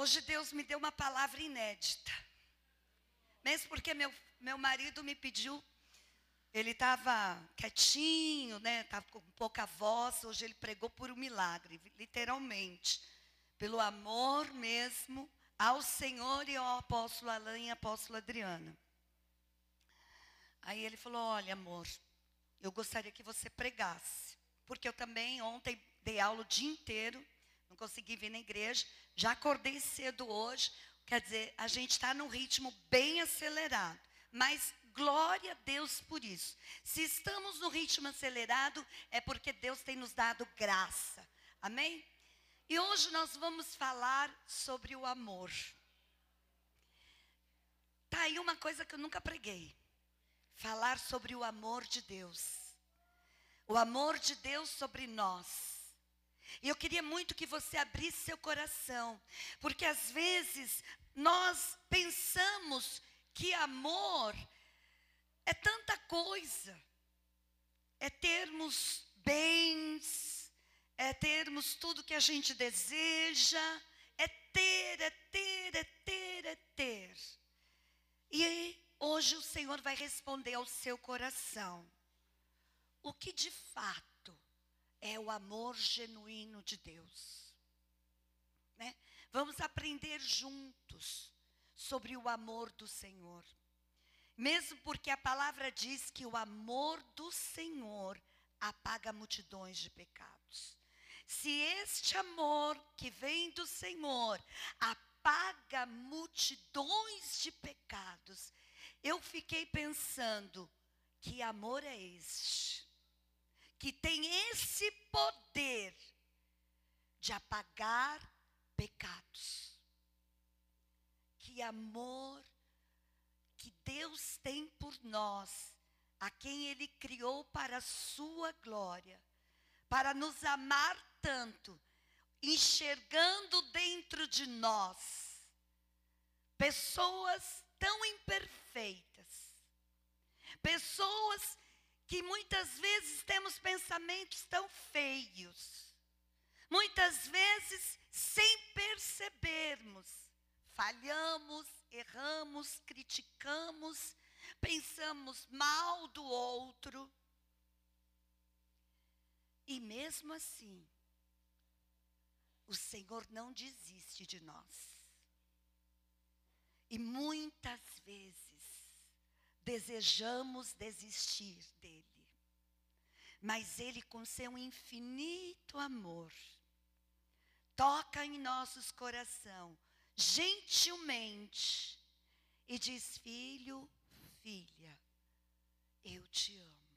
Hoje Deus me deu uma palavra inédita. Mesmo porque meu, meu marido me pediu, ele estava quietinho, né? Estava com pouca voz. Hoje ele pregou por um milagre, literalmente. Pelo amor mesmo ao Senhor e ao apóstolo Alain e apóstolo Adriana. Aí ele falou: Olha, amor, eu gostaria que você pregasse. Porque eu também ontem dei aula o dia inteiro, não consegui vir na igreja. Já acordei cedo hoje. Quer dizer, a gente está num ritmo bem acelerado. Mas glória a Deus por isso. Se estamos no ritmo acelerado, é porque Deus tem nos dado graça. Amém? E hoje nós vamos falar sobre o amor. Tá aí uma coisa que eu nunca preguei. Falar sobre o amor de Deus. O amor de Deus sobre nós. E eu queria muito que você abrisse seu coração, porque às vezes nós pensamos que amor é tanta coisa. É termos bens, é termos tudo que a gente deseja, é ter, é ter, é ter, é ter. E hoje o Senhor vai responder ao seu coração. O que de fato é o amor genuíno de Deus? Né? Vamos aprender juntos sobre o amor do Senhor. Mesmo porque a palavra diz que o amor do Senhor apaga multidões de pecados. Se este amor que vem do Senhor apaga multidões de pecados, eu fiquei pensando: que amor é este? Que tem esse poder de apagar pecados. Que amor que Deus tem por nós, a quem Ele criou para a sua glória, para nos amar tanto, enxergando dentro de nós pessoas tão imperfeitas, pessoas que muitas vezes temos pensamentos tão feios, muitas vezes sem percebermos, falhamos, erramos, criticamos, pensamos mal do outro. E mesmo assim, o Senhor não desiste de nós. E muitas vezes desejamos desistir dele. Mas ele, com seu infinito amor, toca em nossos coração gentilmente e diz: Filho, filha, eu te amo.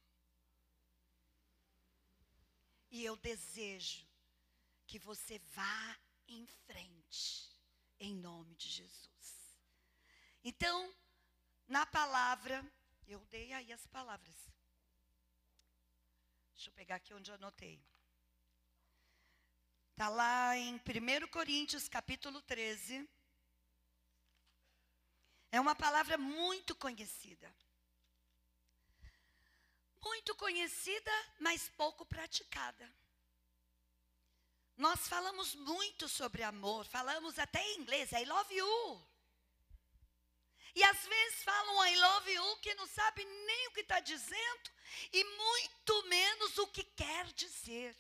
E eu desejo que você vá em frente, em nome de Jesus. Então, na palavra, eu dei aí as palavras. Deixa eu pegar aqui onde eu anotei. Está lá em 1 Coríntios capítulo 13. É uma palavra muito conhecida. Muito conhecida, mas pouco praticada. Nós falamos muito sobre amor, falamos até em inglês, I love you. E às vezes falam I love you que não sabe nem o que está dizendo e muito menos o que quer dizer.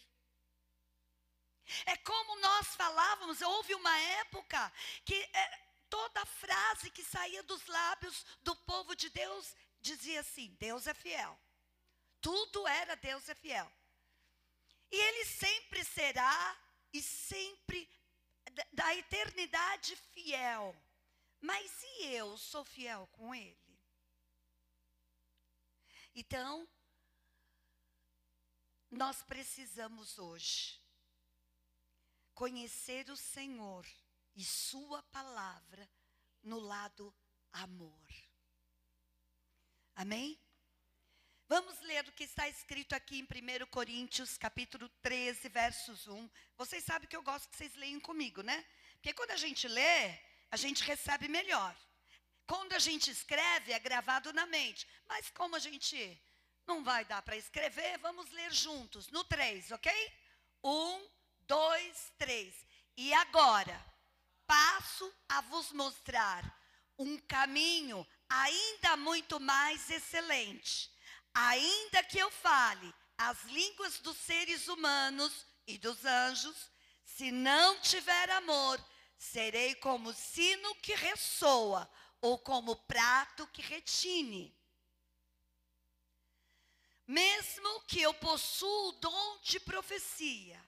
É como nós falávamos, houve uma época que é, toda frase que saía dos lábios do povo de Deus dizia assim: Deus é fiel. Tudo era Deus é fiel. E Ele sempre será e sempre da eternidade fiel. Mas e eu sou fiel com Ele? Então, nós precisamos hoje conhecer o Senhor e Sua palavra no lado amor. Amém? Vamos ler o que está escrito aqui em 1 Coríntios, capítulo 13, versos 1. Vocês sabem que eu gosto que vocês leiam comigo, né? Porque quando a gente lê, a gente recebe melhor. Quando a gente escreve, é gravado na mente. Mas como a gente não vai dar para escrever, vamos ler juntos, no 3, ok? Um, dois, três. E agora, passo a vos mostrar um caminho ainda muito mais excelente. Ainda que eu fale as línguas dos seres humanos e dos anjos, se não tiver amor, serei como sino que ressoa ou como prato que retine. Mesmo que eu possua o dom de profecia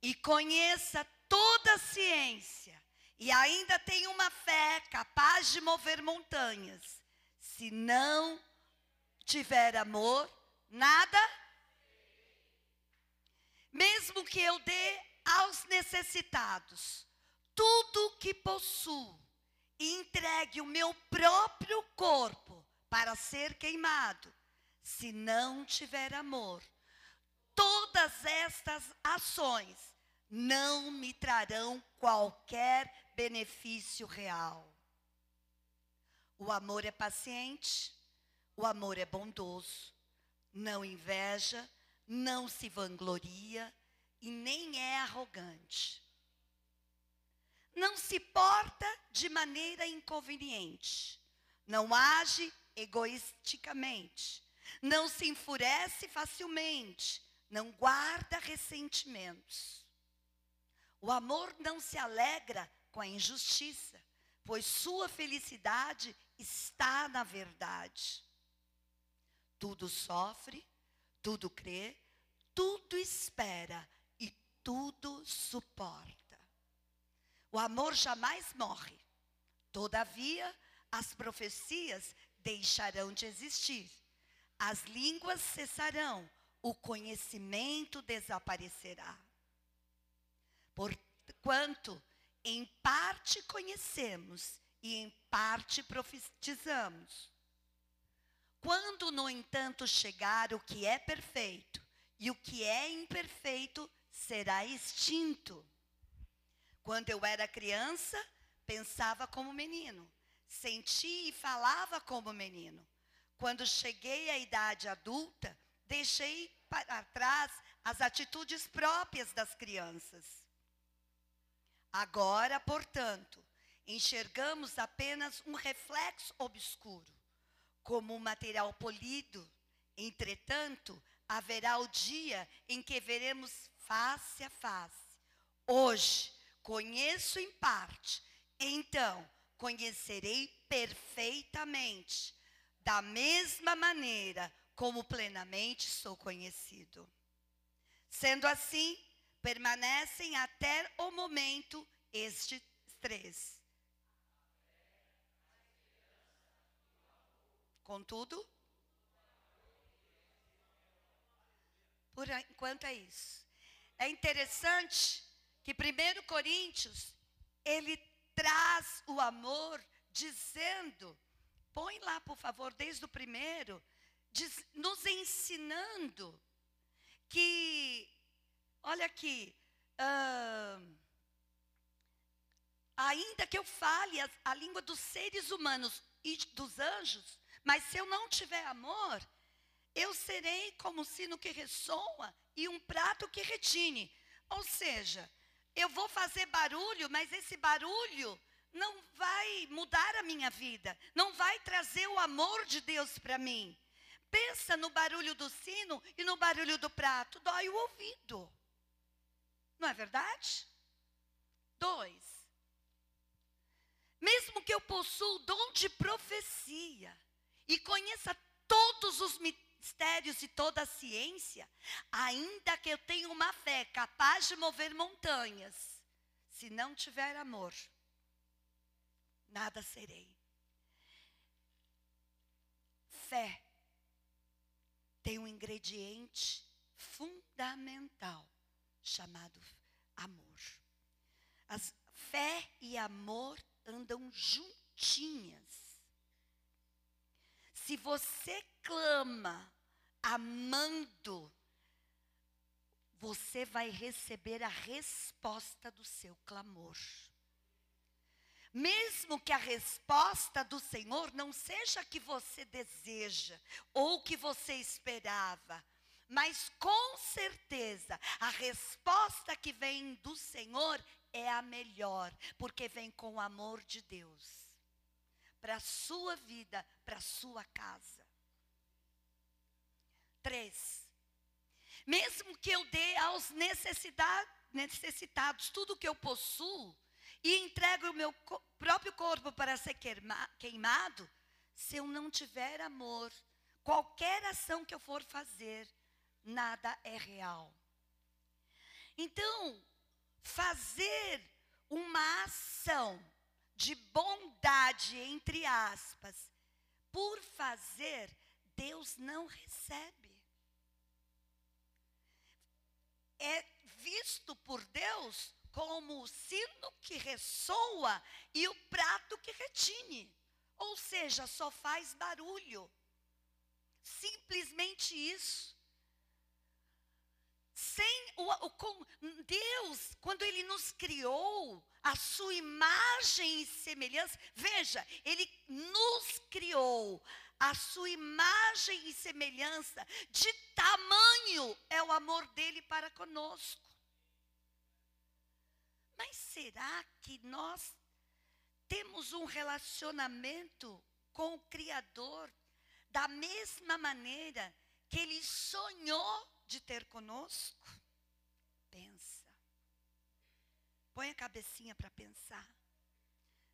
e conheça toda a ciência e ainda tenha uma fé capaz de mover montanhas, se não tiver amor, nada. Mesmo que eu dê aos necessitados tudo que possuo e entregue o meu próprio corpo para ser queimado, se não tiver amor, todas estas ações não me trarão qualquer benefício real. O amor é paciente, o amor é bondoso, não inveja, não se vangloria e nem é arrogante. Não se porta de maneira inconveniente, não age egoisticamente, não se enfurece facilmente, não guarda ressentimentos. O amor não se alegra com a injustiça, pois sua felicidade está na verdade. Tudo sofre, tudo crê, tudo espera e tudo suporta. O amor jamais morre. Todavia, as profecias deixarão de existir as línguas cessarão, o conhecimento desaparecerá. Porquanto, em parte conhecemos e em parte profetizamos. Quando, no entanto, chegar o que é perfeito e o que é imperfeito será extinto. Quando eu era criança, pensava como menino, sentia e falava como menino. Quando cheguei à idade adulta, deixei para trás as atitudes próprias das crianças. Agora, portanto, enxergamos apenas um reflexo obscuro, como um material polido. Entretanto, haverá o dia em que veremos face a face. Hoje, conheço em parte, então conhecerei perfeitamente da mesma maneira como plenamente sou conhecido. Sendo assim, permanecem até o momento estes três. Contudo, por enquanto é isso. É interessante que 1 Coríntios, ele traz o amor dizendo Põe lá, por favor, desde o primeiro, diz, nos ensinando que, olha aqui, uh, ainda que eu fale a, a língua dos seres humanos e dos anjos, mas se eu não tiver amor, eu serei como um sino que ressoa e um prato que retine. Ou seja, eu vou fazer barulho, mas esse barulho não vai mudar a minha vida, não vai trazer o amor de Deus para mim. Pensa no barulho do sino e no barulho do prato, dói o ouvido. Não é verdade? Dois. Mesmo que eu possua o dom de profecia e conheça todos os mistérios e toda a ciência, ainda que eu tenha uma fé capaz de mover montanhas, se não tiver amor, nada serei. Fé tem um ingrediente fundamental chamado amor. As fé e amor andam juntinhas. Se você clama amando, você vai receber a resposta do seu clamor. Mesmo que a resposta do Senhor não seja a que você deseja ou que você esperava, mas com certeza a resposta que vem do Senhor é a melhor, porque vem com o amor de Deus para a sua vida, para a sua casa. Três. Mesmo que eu dê aos necessitados tudo que eu possuo e entregue o meu próprio corpo para ser queimado, se eu não tiver amor, qualquer ação que eu for fazer, nada é real. Então, fazer uma ação de bondade, entre aspas, por fazer, Deus não recebe. É visto por Deus como o sino que ressoa e o prato que retine. Ou seja, só faz barulho. Simplesmente isso. O, o Deus, quando Ele nos criou, a sua imagem e semelhança, veja, Ele nos criou a sua imagem e semelhança, de tamanho é o amor dele para conosco. Mas será que nós temos um relacionamento com o Criador da mesma maneira que ele sonhou de ter conosco? Pensa. Põe a cabecinha para pensar.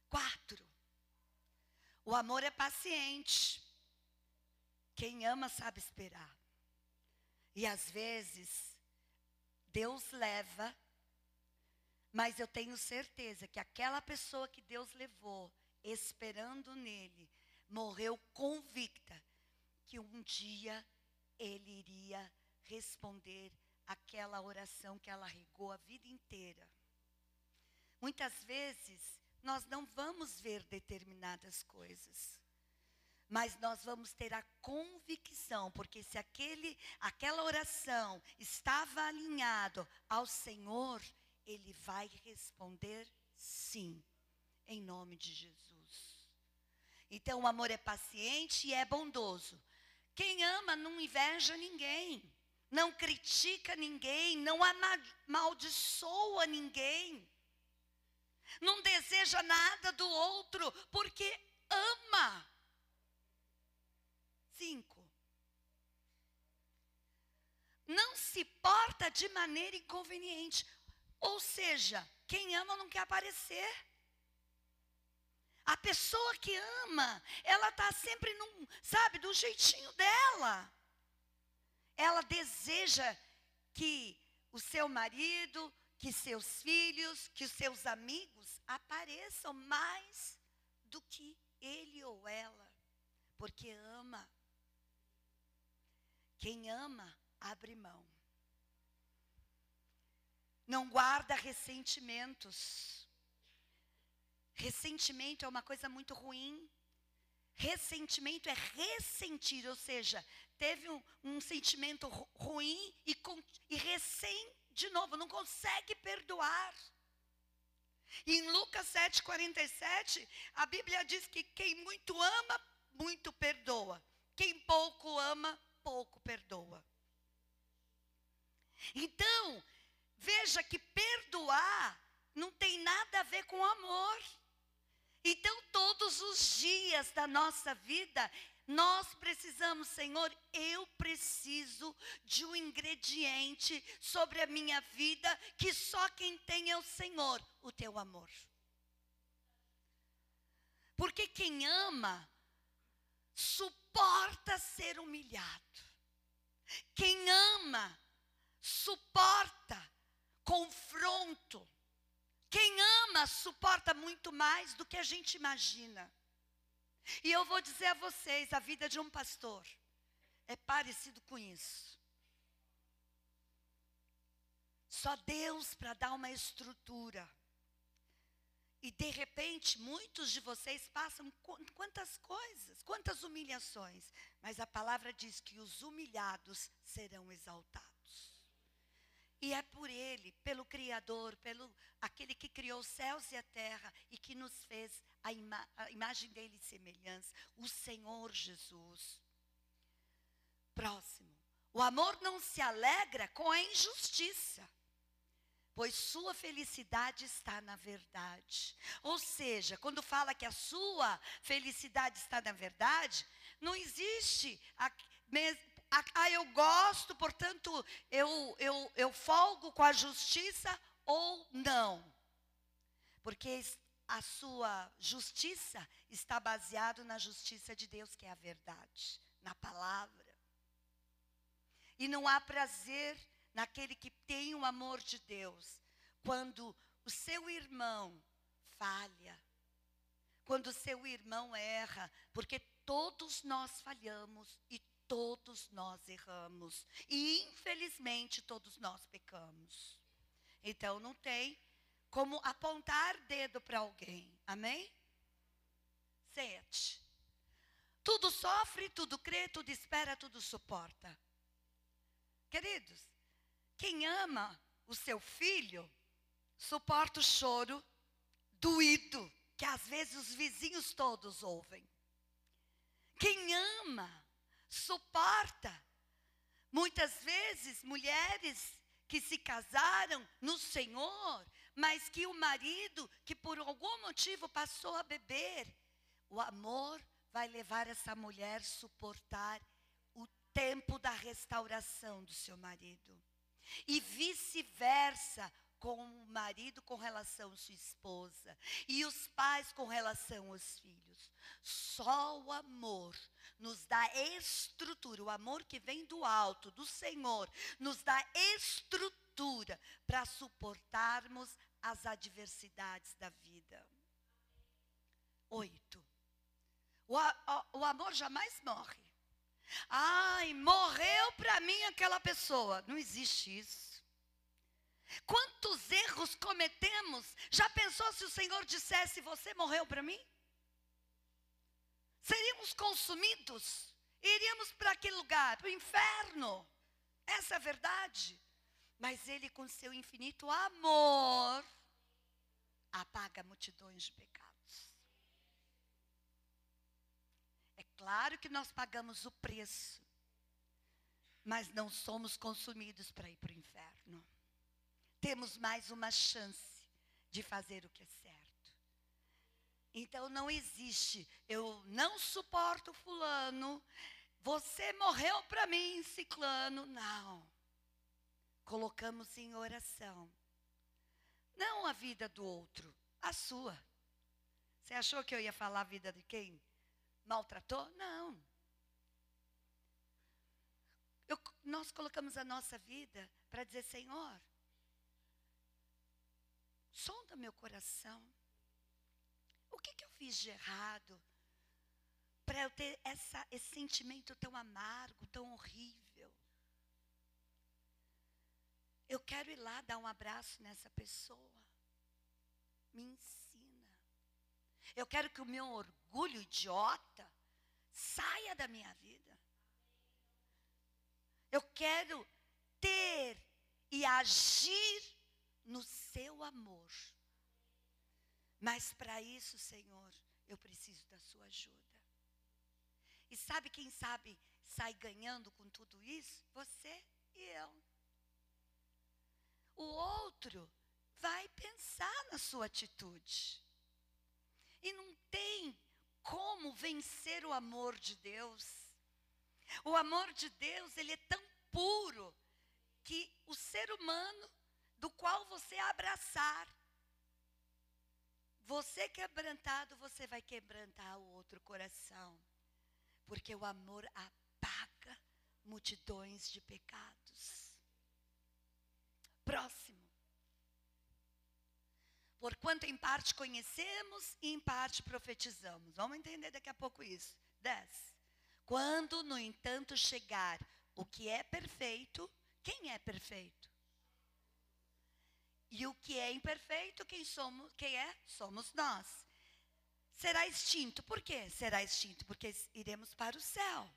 Quatro. O amor é paciente. Quem ama sabe esperar. E às vezes, Deus leva mas eu tenho certeza que aquela pessoa que Deus levou, esperando nele, morreu convicta que um dia ele iria responder aquela oração que ela regou a vida inteira. Muitas vezes nós não vamos ver determinadas coisas, mas nós vamos ter a convicção, porque se aquele aquela oração estava alinhado ao Senhor, ele vai responder sim, em nome de Jesus. Então, o amor é paciente e é bondoso. Quem ama não inveja ninguém, não critica ninguém, não amaldiçoa ninguém, não deseja nada do outro, porque ama. Cinco. Não se porta de maneira inconveniente. Ou seja, quem ama não quer aparecer. A pessoa que ama, ela está sempre num, sabe, do jeitinho dela. Ela deseja que o seu marido, que seus filhos, que os seus amigos apareçam mais do que ele ou ela, porque ama. Quem ama, abre mão não guarda ressentimentos. Ressentimento é uma coisa muito ruim. Ressentimento é ressentir, ou seja, teve um, um sentimento ruim e, e recém, de novo, não consegue perdoar. Em Lucas 7,47, a Bíblia diz que quem muito ama, muito perdoa. Quem pouco ama, pouco perdoa. Então, Veja que perdoar não tem nada a ver com amor. Então, todos os dias da nossa vida, nós precisamos, Senhor, eu preciso de um ingrediente sobre a minha vida que só quem tem é o Senhor, o teu amor. Porque quem ama suporta ser humilhado. Quem ama suporta confronto. Quem ama suporta muito mais do que a gente imagina. E eu vou dizer a vocês: a vida de um pastor é parecido com isso. Só Deus para dar uma estrutura. E de repente, muitos de vocês passam quantas coisas, quantas humilhações. Mas a palavra diz que os humilhados serão exaltados. E é por Ele, pelo Criador, pelo aquele que criou os céus e a terra e que nos fez a, ima a imagem dele e semelhança, o Senhor Jesus. Próximo. O amor não se alegra com a injustiça, pois sua felicidade está na verdade. Ou seja, quando fala que a sua felicidade está na verdade, não existe a, ah, eu gosto, portanto, eu, eu, eu folgo com a justiça ou não. Porque a sua justiça está baseado na justiça de Deus, que é a verdade, na palavra. E não há prazer naquele que tem o amor de Deus, quando o seu irmão falha, quando o seu irmão erra, porque todos nós falhamos e todos nós erramos. E infelizmente todos nós pecamos. Então não tem como apontar dedo para alguém. Amém? Sete. Tudo sofre, tudo crê, tudo espera, tudo suporta. Queridos, quem ama o seu filho, suporta o choro doído, que às vezes os vizinhos todos ouvem. Quem ama, suporta. Muitas vezes, mulheres que se casaram no Senhor, mas que o marido, que por algum motivo passou a beber, o amor vai levar essa mulher a suportar o tempo da restauração do seu marido. E vice-versa, com o marido com relação à sua esposa e os pais com relação aos filhos. Só o amor nos dá estrutura, o amor que vem do alto, do Senhor, nos dá estrutura para suportarmos as adversidades da vida. Oito. O, o, o amor jamais morre. Ai, morreu para mim aquela pessoa. Não existe isso. Quantos erros cometemos? Já pensou se o Senhor dissesse: Você morreu para mim? Seríamos consumidos, iríamos para aquele lugar, para o inferno. Essa é a verdade. Mas Ele, com seu infinito amor, apaga multidões de pecados. É claro que nós pagamos o preço, mas não somos consumidos para ir para o inferno temos mais uma chance de fazer o que é certo. Então não existe, eu não suporto fulano, você morreu para mim, ciclano. Não. Colocamos em oração. Não a vida do outro, a sua. Você achou que eu ia falar a vida de quem maltratou? Não. Eu, nós colocamos a nossa vida para dizer, Senhor, sonda meu coração. O que, que eu fiz de errado para eu ter essa, esse sentimento tão amargo, tão horrível? Eu quero ir lá dar um abraço nessa pessoa. Me ensina. Eu quero que o meu orgulho idiota saia da minha vida. Eu quero ter e agir no seu amor. Mas para isso, Senhor, eu preciso da sua ajuda. E sabe quem sabe sai ganhando com tudo isso? Você e eu. O outro vai pensar na sua atitude. E não tem como vencer o amor de Deus. O amor de Deus, ele é tão puro que o ser humano do qual você abraçar. Você quebrantado, você vai quebrantar o outro coração. Porque o amor apaga multidões de pecados. Próximo. Porquanto em parte conhecemos e em parte profetizamos. Vamos entender daqui a pouco isso. 10. Quando, no entanto, chegar o que é perfeito, quem é perfeito? E o que é imperfeito, quem somos, quem é? Somos nós. Será extinto. Por quê? Será extinto porque iremos para o céu.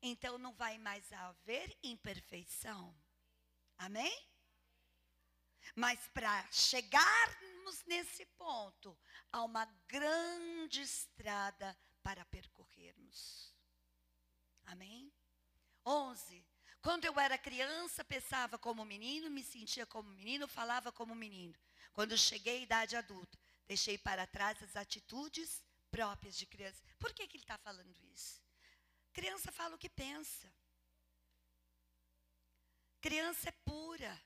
Então não vai mais haver imperfeição. Amém? Mas para chegarmos nesse ponto, há uma grande estrada para percorrermos. Amém? 11. Quando eu era criança, pensava como menino, me sentia como menino, falava como menino. Quando cheguei à idade adulta, deixei para trás as atitudes próprias de criança. Por que, que ele está falando isso? Criança fala o que pensa. Criança é pura.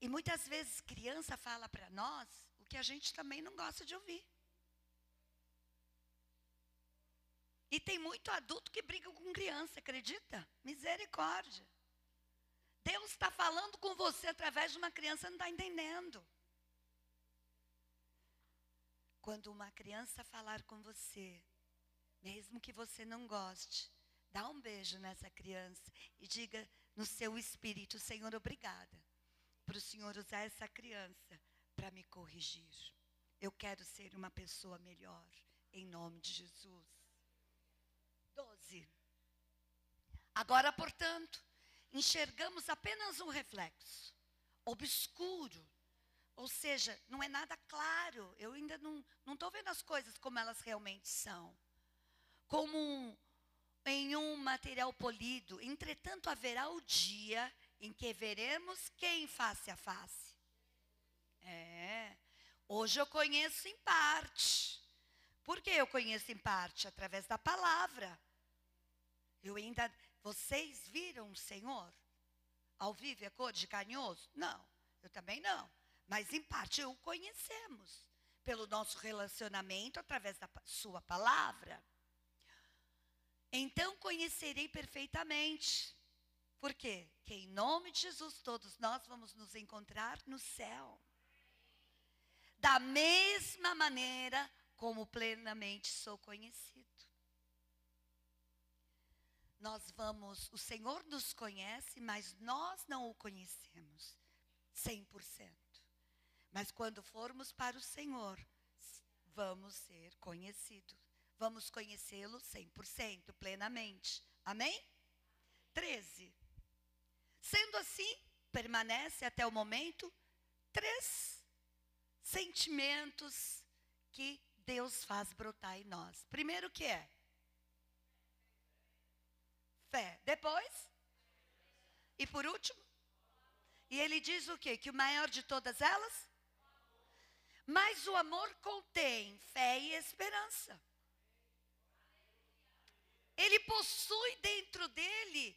E muitas vezes criança fala para nós o que a gente também não gosta de ouvir. E tem muito adulto que briga com criança, acredita? Misericórdia. Deus está falando com você através de uma criança, não está entendendo. Quando uma criança falar com você, mesmo que você não goste, dá um beijo nessa criança e diga no seu espírito: Senhor, obrigada para o Senhor usar essa criança para me corrigir. Eu quero ser uma pessoa melhor, em nome de Jesus. 12. Agora, portanto, enxergamos apenas um reflexo, obscuro, ou seja, não é nada claro. Eu ainda não estou vendo as coisas como elas realmente são. Como um, em um material polido. Entretanto, haverá o dia em que veremos quem face a face. É. Hoje eu conheço em parte. Por que eu conheço em parte? Através da palavra. Eu ainda. Vocês viram o Senhor? Ao vivo é cor de carinhoso? Não, eu também não. Mas em parte o conhecemos. Pelo nosso relacionamento através da Sua palavra. Então conhecerei perfeitamente. Por quê? Que em nome de Jesus todos nós vamos nos encontrar no céu. Da mesma maneira como plenamente sou conhecido. Nós vamos, o Senhor nos conhece, mas nós não o conhecemos 100%. Mas quando formos para o Senhor, vamos ser conhecidos. Vamos conhecê-lo 100%, plenamente. Amém? 13. Sendo assim, permanece até o momento três sentimentos que Deus faz brotar em nós. Primeiro que é? Fé. Depois? E por último? E ele diz o quê? Que o maior de todas elas? Mas o amor contém fé e esperança. Ele possui dentro dele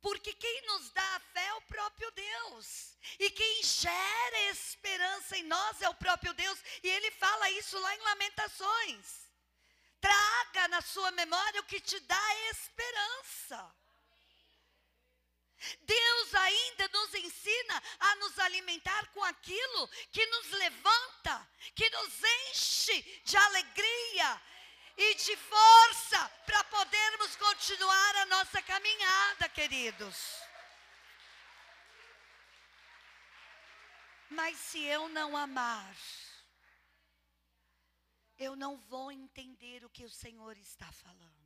porque quem nos dá a fé é o próprio Deus. E quem gera esperança em nós é o próprio Deus. E ele fala isso lá em Lamentações. Traga na sua memória o que te dá esperança. Deus ainda nos ensina a nos alimentar com aquilo que nos levanta, que nos enche de alegria, e de força para podermos continuar a nossa caminhada, queridos. Mas se eu não amar, eu não vou entender o que o Senhor está falando.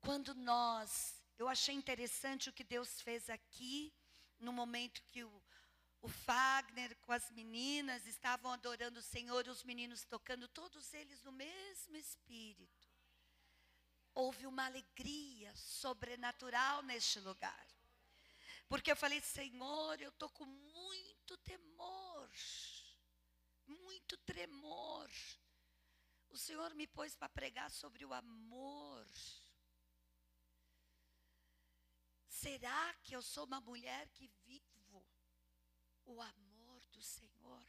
Quando nós, eu achei interessante o que Deus fez aqui, no momento que o, o Fagner com as meninas estavam adorando o Senhor, os meninos tocando, todos eles no mesmo espírito. Houve uma alegria sobrenatural neste lugar. Porque eu falei, Senhor, eu estou com muito temor, muito tremor. O Senhor me pôs para pregar sobre o amor. Será que eu sou uma mulher que vive o amor do Senhor?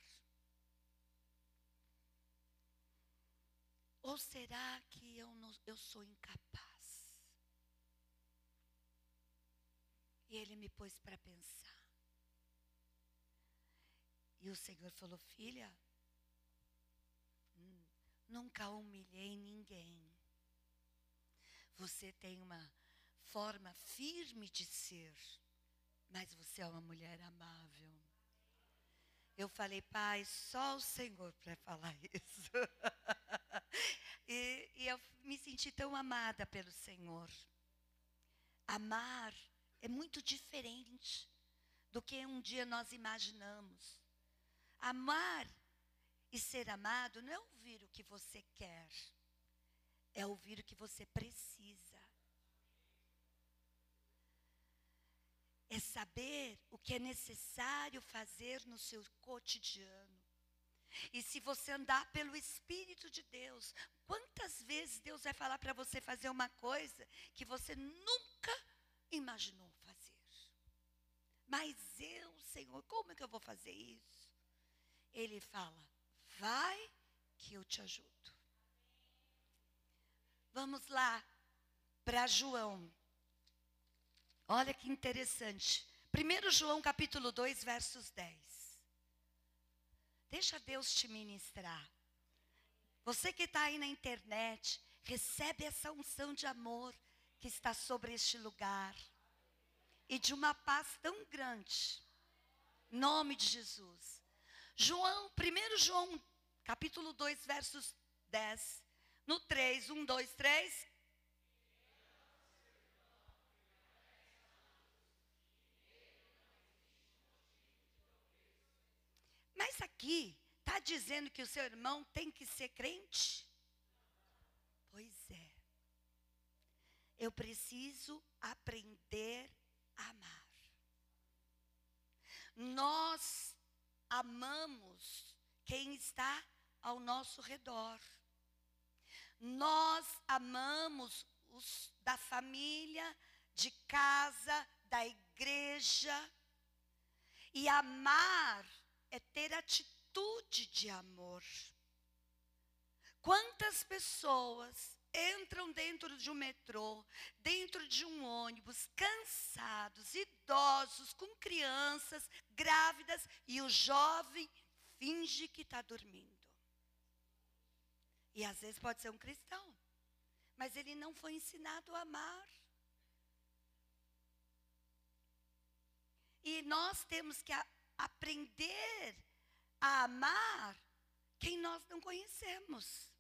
Ou será que eu, não, eu sou incapaz? E ele me pôs para pensar. E o Senhor falou: Filha, nunca humilhei ninguém. Você tem uma forma firme de ser, mas você é uma mulher amável. Eu falei, pai, só o Senhor para falar isso. e, e eu me senti tão amada pelo Senhor. Amar é muito diferente do que um dia nós imaginamos. Amar e ser amado não é ouvir o que você quer, é ouvir o que você precisa. É saber o que é necessário fazer no seu cotidiano. E se você andar pelo Espírito de Deus, quantas vezes Deus vai falar para você fazer uma coisa que você nunca imaginou fazer? Mas eu, Senhor, como é que eu vou fazer isso? Ele fala: vai que eu te ajudo. Vamos lá para João. Olha que interessante. 1 João capítulo 2, versos 10. Deixa Deus te ministrar. Você que está aí na internet, recebe essa unção de amor que está sobre este lugar. E de uma paz tão grande. Nome de Jesus. João, 1 João, capítulo 2, versos 10. No 3, 1, 2, 3. Mas aqui está dizendo que o seu irmão tem que ser crente? Pois é. Eu preciso aprender a amar. Nós amamos quem está ao nosso redor. Nós amamos os da família, de casa, da igreja. E amar é ter atitude de amor. Quantas pessoas entram dentro de um metrô, dentro de um ônibus, cansados, idosos, com crianças, grávidas, e o jovem finge que está dormindo. E às vezes pode ser um cristão, mas ele não foi ensinado a amar. E nós temos que aprender a amar quem nós não conhecemos.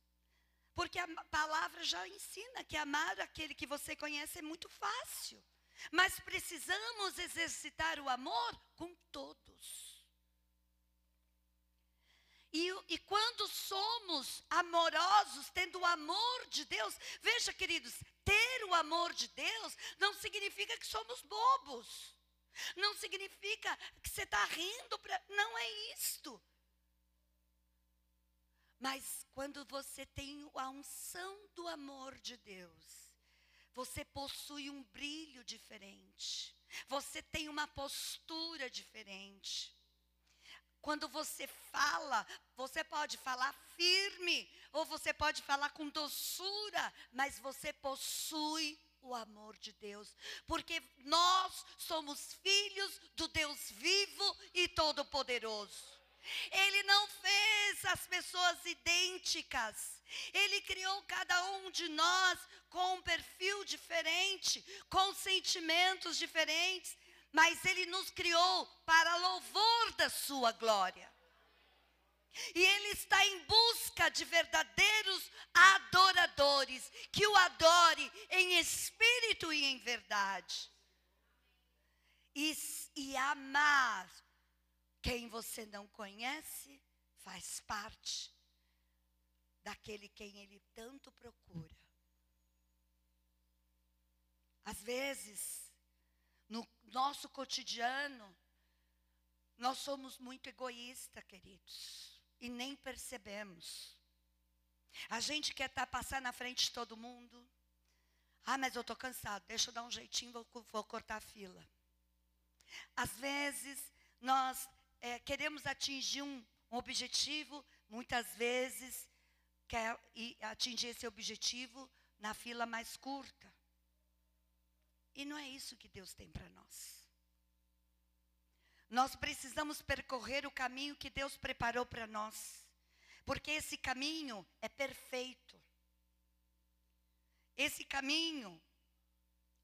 Porque a palavra já ensina que amar aquele que você conhece é muito fácil. Mas precisamos exercitar o amor com todos. E, e, quando somos amorosos, tendo o amor de Deus, veja, queridos, ter o amor de Deus não significa que somos bobos. Não significa que você está rindo. Pra... Não é isto. Mas quando você tem a unção do amor de Deus, você possui um brilho diferente. Você tem uma postura diferente. Quando você fala, você pode falar firme, ou você pode falar com doçura, mas você possui o amor de Deus, porque nós somos filhos do Deus vivo e todo-poderoso. Ele não fez as pessoas idênticas. Ele criou cada um de nós com um perfil diferente, com sentimentos diferentes, mas ele nos criou para louvor da sua glória. E ele está em busca de verdadeiros adoradores, que o adore em espírito e em verdade. E, e amar quem você não conhece faz parte daquele quem ele tanto procura. Às vezes, no nosso cotidiano, nós somos muito egoístas, queridos e nem percebemos. A gente quer tá, passar na frente de todo mundo. Ah, mas eu estou cansado, deixa eu dar um jeitinho, vou, vou cortar a fila. Às vezes, nós é, queremos atingir um, um objetivo, muitas vezes, quer atingir esse objetivo na fila mais curta. E não é isso que Deus tem para nós. Nós precisamos percorrer o caminho que Deus preparou para nós, porque esse caminho é perfeito. Esse caminho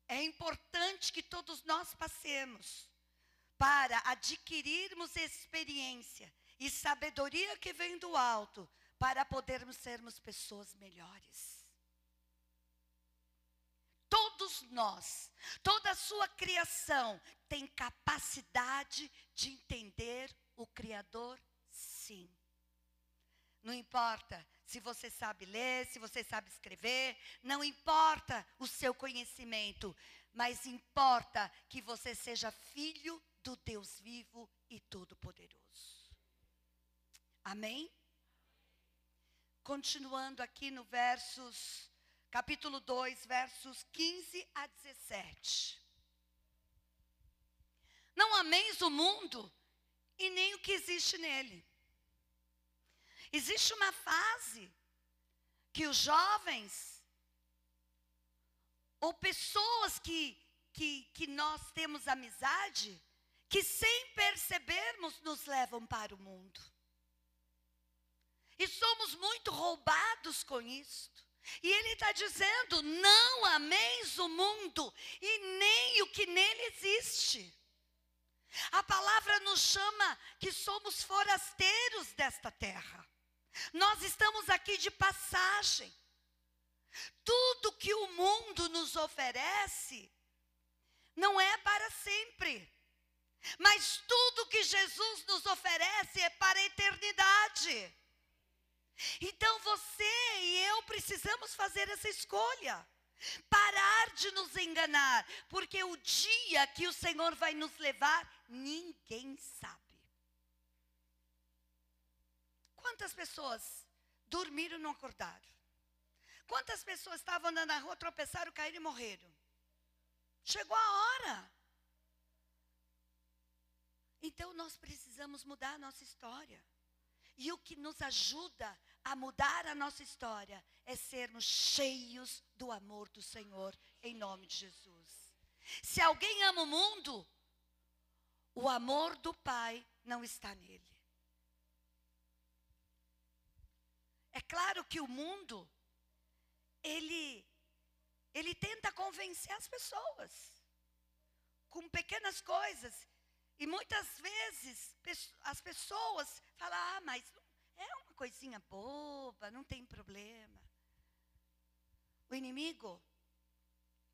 é importante que todos nós passemos para adquirirmos experiência e sabedoria que vem do alto para podermos sermos pessoas melhores nós, toda a sua criação tem capacidade de entender o Criador, sim. Não importa se você sabe ler, se você sabe escrever, não importa o seu conhecimento, mas importa que você seja filho do Deus vivo e todo-poderoso. Amém? Continuando aqui no versos, capítulo 2, versos 15 a 17. Não ameis o mundo e nem o que existe nele. Existe uma fase que os jovens, ou pessoas que, que, que nós temos amizade, que sem percebermos nos levam para o mundo. E somos muito roubados com isto. E ele está dizendo: não ameis o mundo e nem o que nele existe. A palavra nos chama que somos forasteiros desta terra. Nós estamos aqui de passagem. Tudo que o mundo nos oferece não é para sempre. Mas tudo que Jesus nos oferece é para a eternidade. Então você e eu precisamos fazer essa escolha. Parar de nos enganar, porque o dia que o Senhor vai nos levar, ninguém sabe. Quantas pessoas dormiram e não acordaram? Quantas pessoas estavam andando na rua, tropeçaram, caíram e morreram? Chegou a hora. Então nós precisamos mudar a nossa história. E o que nos ajuda a mudar a nossa história é sermos cheios do amor do Senhor, em nome de Jesus. Se alguém ama o mundo, o amor do Pai não está nele. É claro que o mundo, ele, ele tenta convencer as pessoas com pequenas coisas. E muitas vezes as pessoas falam, ah, mas é uma coisinha boba, não tem problema. O inimigo,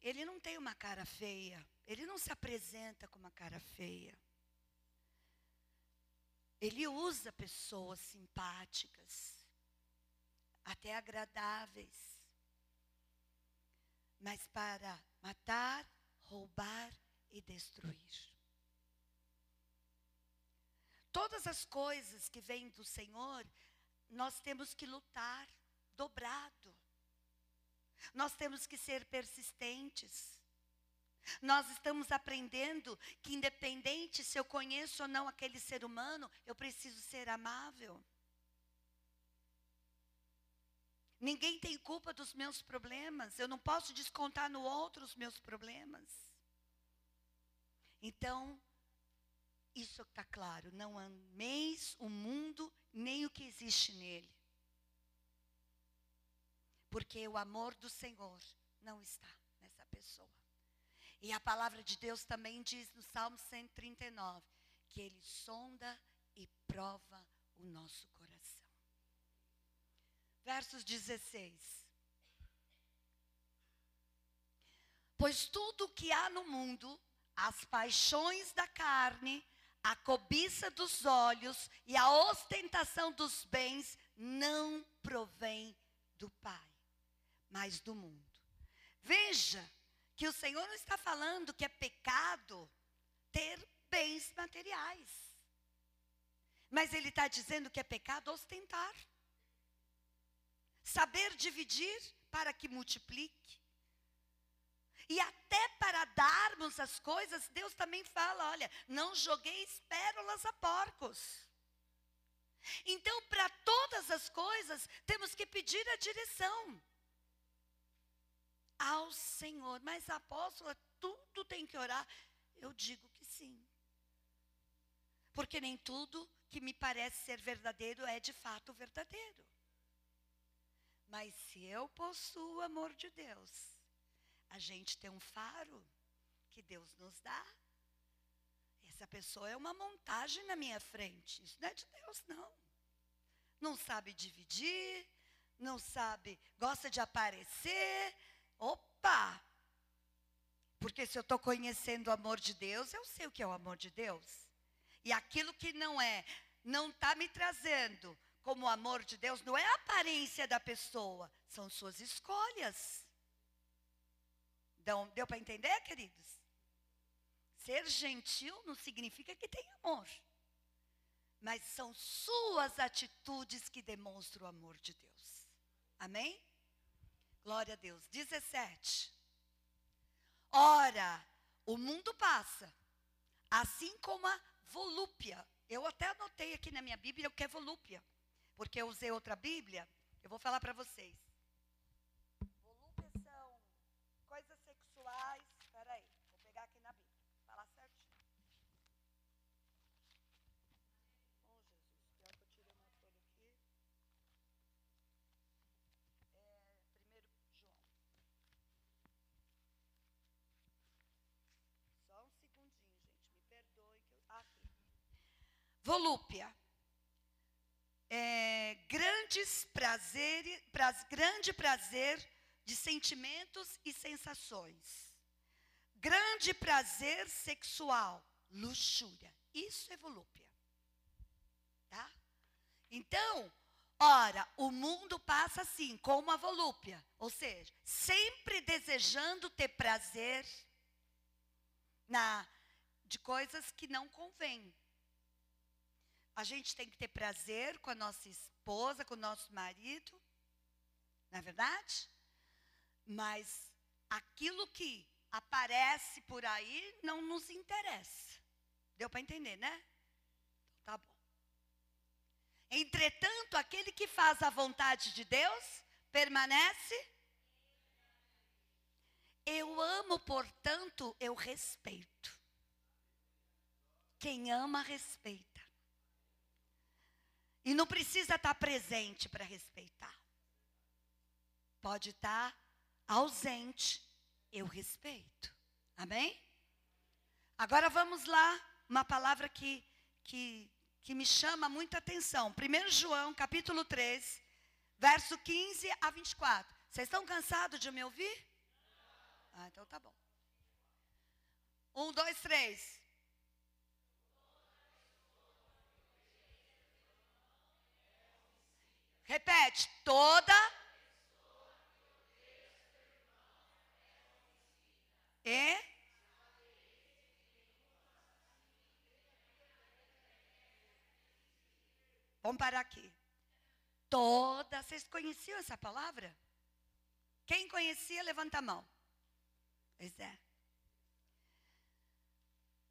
ele não tem uma cara feia, ele não se apresenta com uma cara feia. Ele usa pessoas simpáticas, até agradáveis, mas para matar, roubar e destruir. Todas as coisas que vêm do Senhor, nós temos que lutar dobrado. Nós temos que ser persistentes. Nós estamos aprendendo que, independente se eu conheço ou não aquele ser humano, eu preciso ser amável. Ninguém tem culpa dos meus problemas. Eu não posso descontar no outro os meus problemas. Então, isso está claro. Não ameis o mundo nem o que existe nele. Porque o amor do Senhor não está nessa pessoa. E a palavra de Deus também diz no Salmo 139 que ele sonda e prova o nosso coração. Versos 16. Pois tudo o que há no mundo, as paixões da carne, a cobiça dos olhos e a ostentação dos bens, não provém do Pai, mas do mundo. Veja que o Senhor não está falando que é pecado ter bens materiais. Mas Ele está dizendo que é pecado ostentar. Saber dividir para que multiplique. E até para darmos as coisas, Deus também fala: olha, não jogueis pérolas a porcos. Então, para todas as coisas, temos que pedir a direção ao Senhor. Mas, apóstola, tudo tem que orar. Eu digo que sim. Porque nem tudo que me parece ser verdadeiro é de fato verdadeiro. Mas se eu possuo o amor de Deus, a gente tem um faro que Deus nos dá. Essa pessoa é uma montagem na minha frente. Isso não é de Deus, não. Não sabe dividir, não sabe, gosta de aparecer, Opa! Porque se eu estou conhecendo o amor de Deus, eu sei o que é o amor de Deus. E aquilo que não é, não está me trazendo como o amor de Deus não é a aparência da pessoa, são suas escolhas. Então, deu para entender, queridos? Ser gentil não significa que tem amor. Mas são suas atitudes que demonstram o amor de Deus. Amém? Glória a Deus. 17. Ora, o mundo passa, assim como a volúpia. Eu até anotei aqui na minha Bíblia o que é volúpia, porque eu usei outra Bíblia. Eu vou falar para vocês. Volúpias são coisas sexuais. Espera aí, vou pegar aqui na Bíblia. Falar certinho. Oh, Jesus, pior que eu tirei uma folha aqui. É, primeiro João. Só um segundinho, gente. Me perdoe que eu. Aqui. Volúpia. É, grandes prazeres, praz, grande prazer de sentimentos e sensações. Grande prazer sexual, luxúria. Isso é volúpia. Tá? Então, ora, o mundo passa assim, como a volúpia, ou seja, sempre desejando ter prazer na de coisas que não convêm. A gente tem que ter prazer com a nossa esposa, com o nosso marido, não é verdade? Mas aquilo que aparece por aí não nos interessa. Deu para entender, né? Então, tá bom. Entretanto, aquele que faz a vontade de Deus permanece. Eu amo, portanto, eu respeito. Quem ama, respeita. E não precisa estar presente para respeitar. Pode estar ausente, eu respeito. Amém? Agora vamos lá, uma palavra que, que, que me chama muita atenção. 1 João, capítulo 3, verso 15 a 24. Vocês estão cansados de me ouvir? Ah, então tá bom. Um, dois, três. Repete, toda e Vamos parar aqui. Toda, vocês conheciam essa palavra? Quem conhecia, levanta a mão. Pois é.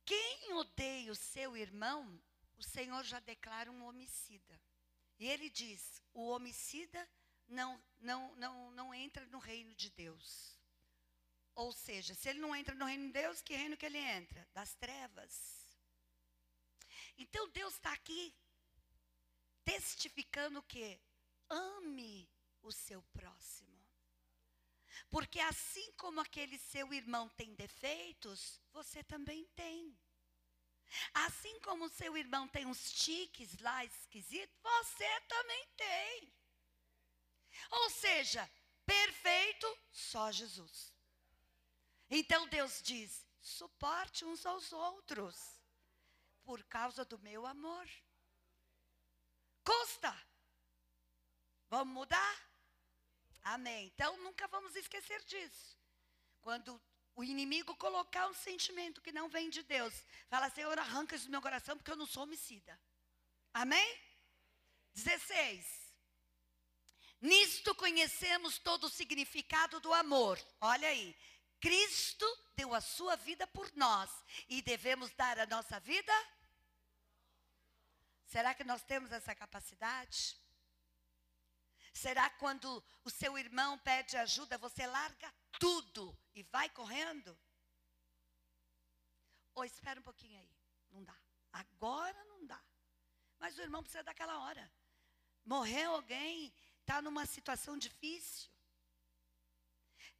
Quem odeia o seu irmão, o Senhor já declara um homicida. E ele diz: o homicida não, não, não, não entra no reino de Deus. Ou seja, se ele não entra no reino de Deus, que reino que ele entra? Das trevas. Então Deus está aqui testificando que ame o seu próximo. Porque assim como aquele seu irmão tem defeitos, você também tem. Assim como seu irmão tem uns tiques lá esquisitos, você também tem. Ou seja, perfeito só Jesus. Então Deus diz: suporte uns aos outros, por causa do meu amor. Custa. Vamos mudar? Amém. Então nunca vamos esquecer disso. Quando o inimigo colocar um sentimento que não vem de Deus, fala, Senhor, arranca isso do meu coração, porque eu não sou homicida. Amém? 16. Nisto conhecemos todo o significado do amor. Olha aí. Cristo deu a sua vida por nós e devemos dar a nossa vida? Será que nós temos essa capacidade? Será quando o seu irmão pede ajuda, você larga tudo e vai correndo? Ou espera um pouquinho aí. Não dá. Agora não dá. Mas o irmão precisa daquela hora. Morreu alguém, está numa situação difícil.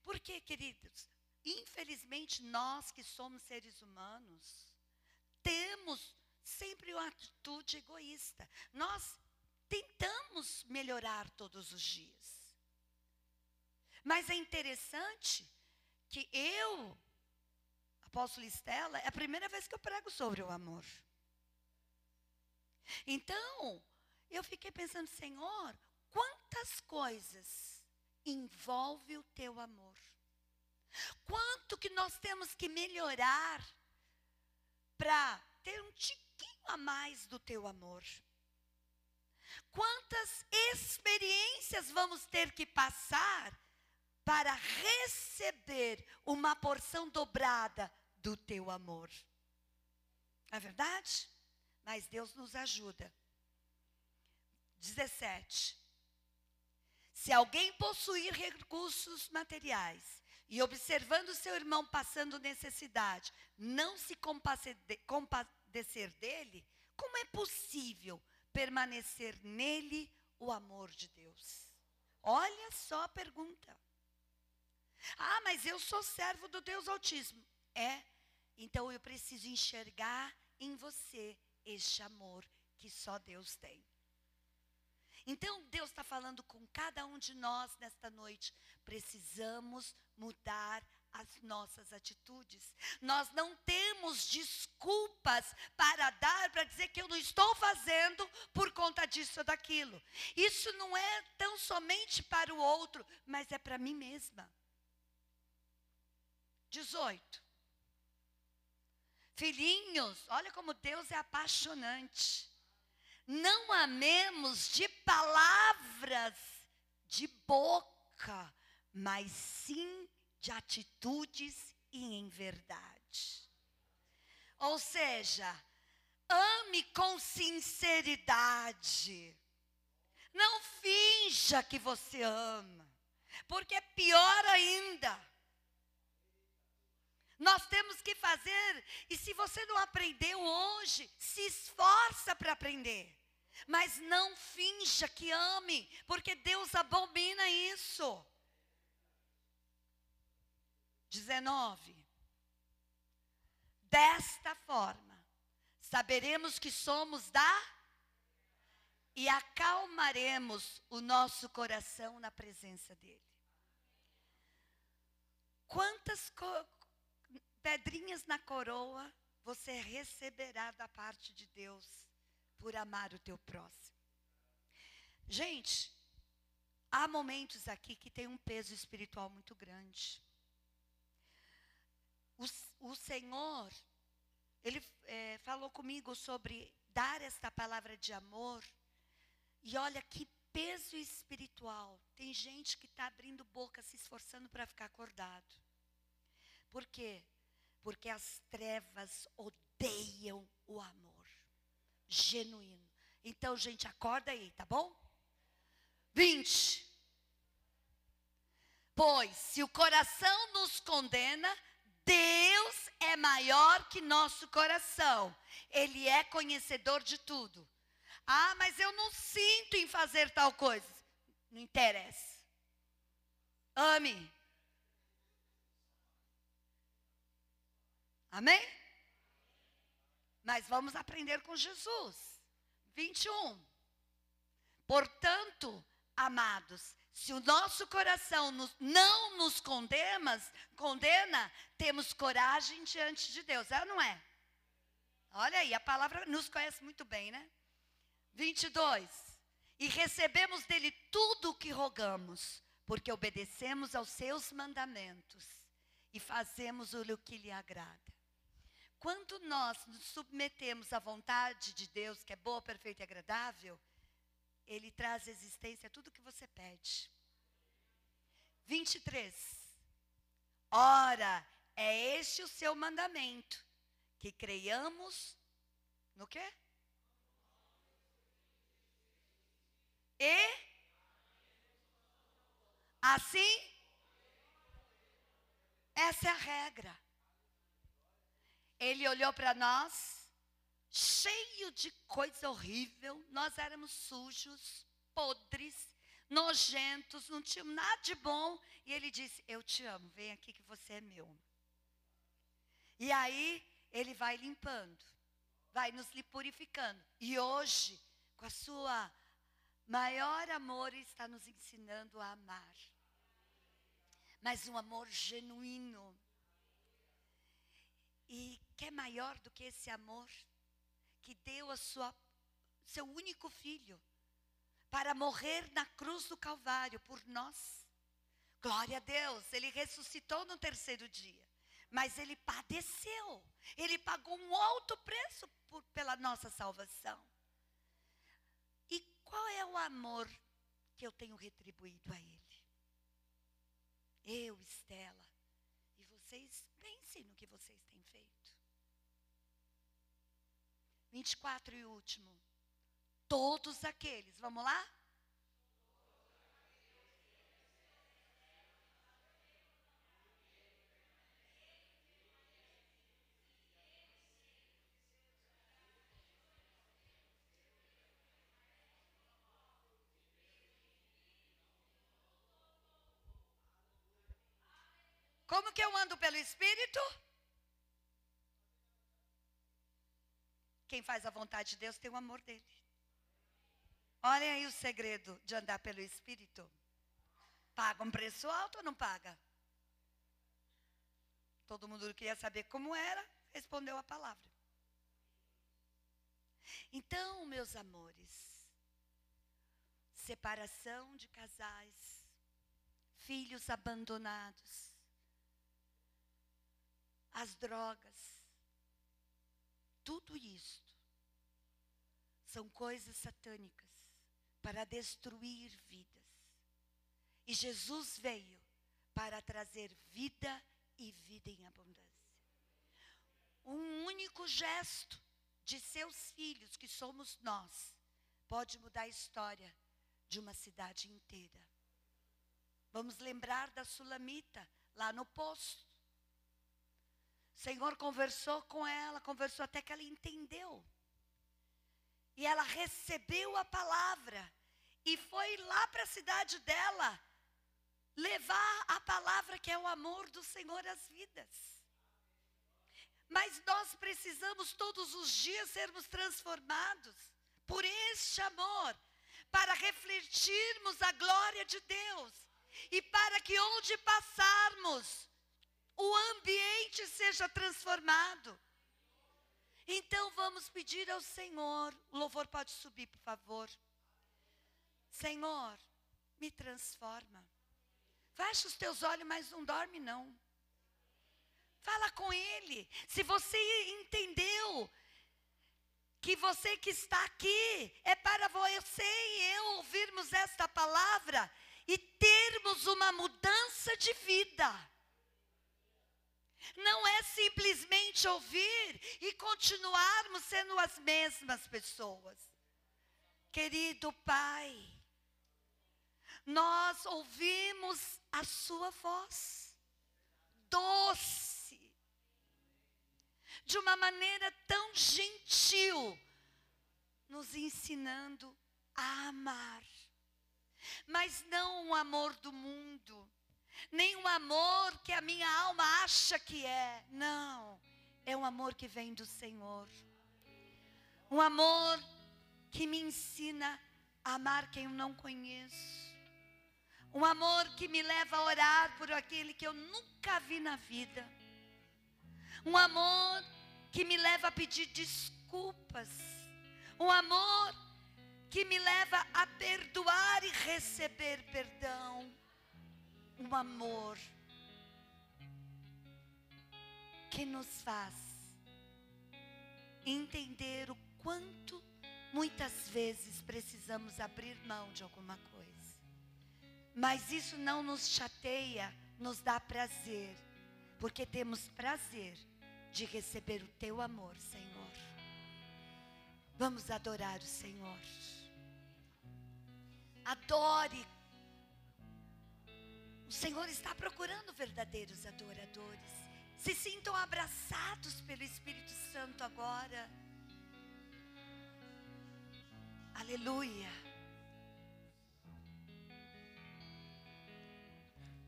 Por quê, queridos? Infelizmente, nós que somos seres humanos, temos sempre uma atitude egoísta. Nós tentamos melhorar todos os dias. Mas é interessante que eu, apóstolo Estela, é a primeira vez que eu prego sobre o amor. Então, eu fiquei pensando, Senhor, quantas coisas envolve o teu amor? Quanto que nós temos que melhorar para ter um tiquinho a mais do teu amor? Quantas experiências vamos ter que passar para receber uma porção dobrada do teu amor? Não é verdade? Mas Deus nos ajuda. 17. Se alguém possuir recursos materiais e observando seu irmão passando necessidade, não se compadecer dele, como é possível permanecer nele o amor de Deus? Olha só a pergunta. Ah, mas eu sou servo do Deus Altíssimo. É, então eu preciso enxergar em você este amor que só Deus tem. Então Deus está falando com cada um de nós nesta noite. Precisamos mudar as nossas atitudes. Nós não temos desculpas para dar, para dizer que eu não estou fazendo por conta disso ou daquilo. Isso não é tão somente para o outro, mas é para mim mesma. 18. Filhinhos, olha como Deus é apaixonante. Não amemos de palavras, de boca, mas sim de atitudes e em verdade. Ou seja, ame com sinceridade. Não finja que você ama, porque é pior ainda. Nós temos que fazer, e se você não aprendeu hoje, se esforça para aprender. Mas não finja que ame, porque Deus abomina isso. 19. Desta forma, saberemos que somos da e acalmaremos o nosso coração na presença dele. Quantas co pedrinhas na coroa você receberá da parte de Deus por amar o teu próximo. Gente, há momentos aqui que tem um peso espiritual muito grande. O, o Senhor, Ele é, falou comigo sobre dar esta palavra de amor. E olha que peso espiritual. Tem gente que está abrindo boca, se esforçando para ficar acordado. Por quê? Porque as trevas odeiam o amor genuíno. Então, gente, acorda aí, tá bom? 20. Pois, se o coração nos condena, Deus é maior que nosso coração. Ele é conhecedor de tudo. Ah, mas eu não sinto em fazer tal coisa. Não interessa. Ame. Amém? Mas vamos aprender com Jesus. 21. Portanto, amados, se o nosso coração nos, não nos condena, condena, temos coragem diante de Deus, é ou não é? Olha aí, a palavra nos conhece muito bem, né? 22. E recebemos dele tudo o que rogamos, porque obedecemos aos seus mandamentos e fazemos o que lhe agrada. Quando nós nos submetemos à vontade de Deus, que é boa, perfeita e agradável, Ele traz existência a tudo que você pede. 23. Ora, é este o seu mandamento, que creiamos no quê? E assim, essa é a regra. Ele olhou para nós, cheio de coisa horrível. Nós éramos sujos, podres, nojentos, não tínhamos nada de bom. E ele disse: Eu te amo, vem aqui que você é meu. E aí ele vai limpando, vai nos purificando. E hoje, com a sua maior amor, está nos ensinando a amar. Mas um amor genuíno. E quer maior do que esse amor que deu a sua seu único filho para morrer na cruz do Calvário por nós. Glória a Deus, ele ressuscitou no terceiro dia, mas ele padeceu, ele pagou um alto preço por, pela nossa salvação. E qual é o amor que eu tenho retribuído a ele? Eu, Estela, e vocês pensem no que vocês têm feito. 24 e último. Todos aqueles, vamos lá? Como que eu ando pelo Espírito? Quem faz a vontade de Deus tem o amor dele. Olhem aí o segredo de andar pelo Espírito. Paga um preço alto ou não paga? Todo mundo queria saber como era, respondeu a palavra. Então, meus amores, separação de casais, filhos abandonados, as drogas, tudo isto são coisas satânicas para destruir vidas. E Jesus veio para trazer vida e vida em abundância. Um único gesto de seus filhos, que somos nós, pode mudar a história de uma cidade inteira. Vamos lembrar da Sulamita, lá no poço. Senhor conversou com ela, conversou até que ela entendeu. E ela recebeu a palavra e foi lá para a cidade dela levar a palavra que é o amor do Senhor às vidas. Mas nós precisamos todos os dias sermos transformados por este amor, para refletirmos a glória de Deus e para que onde passarmos, o ambiente seja transformado. Então vamos pedir ao Senhor, o louvor pode subir, por favor. Senhor, me transforma. Fecha os teus olhos, mas não dorme não. Fala com Ele. Se você entendeu que você que está aqui é para você e eu ouvirmos esta palavra e termos uma mudança de vida. Não é simplesmente ouvir e continuarmos sendo as mesmas pessoas. Querido Pai, nós ouvimos a Sua voz, doce, de uma maneira tão gentil, nos ensinando a amar, mas não o amor do mundo, nem um amor que a minha alma acha que é. Não. É um amor que vem do Senhor. Um amor que me ensina a amar quem eu não conheço. Um amor que me leva a orar por aquele que eu nunca vi na vida. Um amor que me leva a pedir desculpas. Um amor que me leva a perdoar e receber perdão um amor que nos faz entender o quanto muitas vezes precisamos abrir mão de alguma coisa. Mas isso não nos chateia, nos dá prazer, porque temos prazer de receber o teu amor, Senhor. Vamos adorar o Senhor. Adore o Senhor está procurando verdadeiros adoradores. Se sintam abraçados pelo Espírito Santo agora. Aleluia.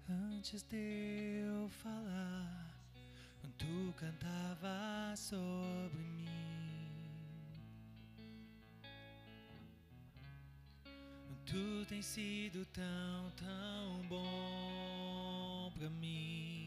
Antes de eu falar, tu cantava sobre mim. Tu tens sido tão, tão bom pra mim.